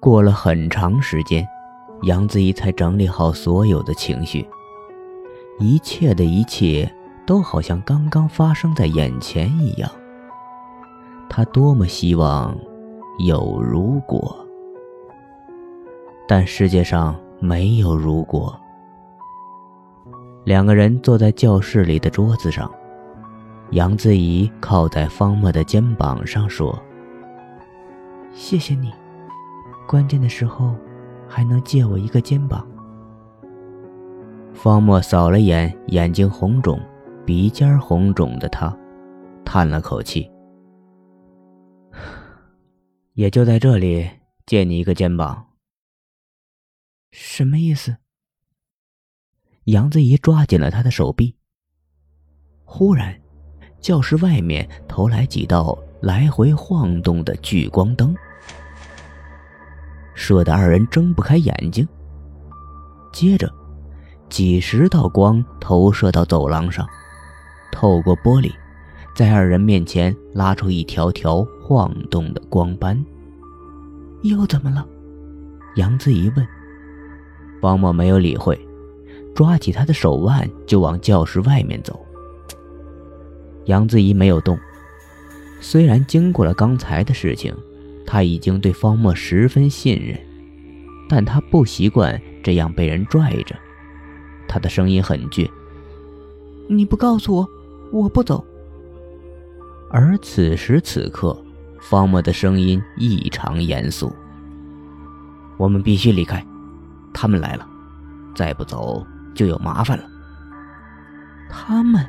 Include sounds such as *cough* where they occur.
过了很长时间，杨子怡才整理好所有的情绪。一切的一切都好像刚刚发生在眼前一样。他多么希望有如果，但世界上没有如果。两个人坐在教室里的桌子上，杨子怡靠在方墨的肩膀上说：“谢谢你，关键的时候还能借我一个肩膀。”方墨扫了眼眼睛红肿、鼻尖红肿的他，叹了口气：“ *sighs* 也就在这里借你一个肩膀。”什么意思？杨子怡抓紧了他的手臂。忽然，教室外面投来几道来回晃动的聚光灯，射得二人睁不开眼睛。接着，几十道光投射到走廊上，透过玻璃，在二人面前拉出一条条晃动的光斑。又怎么了？杨子怡问。方墨没有理会。抓起他的手腕就往教室外面走。杨子怡没有动。虽然经过了刚才的事情，他已经对方墨十分信任，但他不习惯这样被人拽着。他的声音很倔：“你不告诉我，我不走。”而此时此刻，方墨的声音异常严肃：“我们必须离开，他们来了，再不走。”就有麻烦了。他们。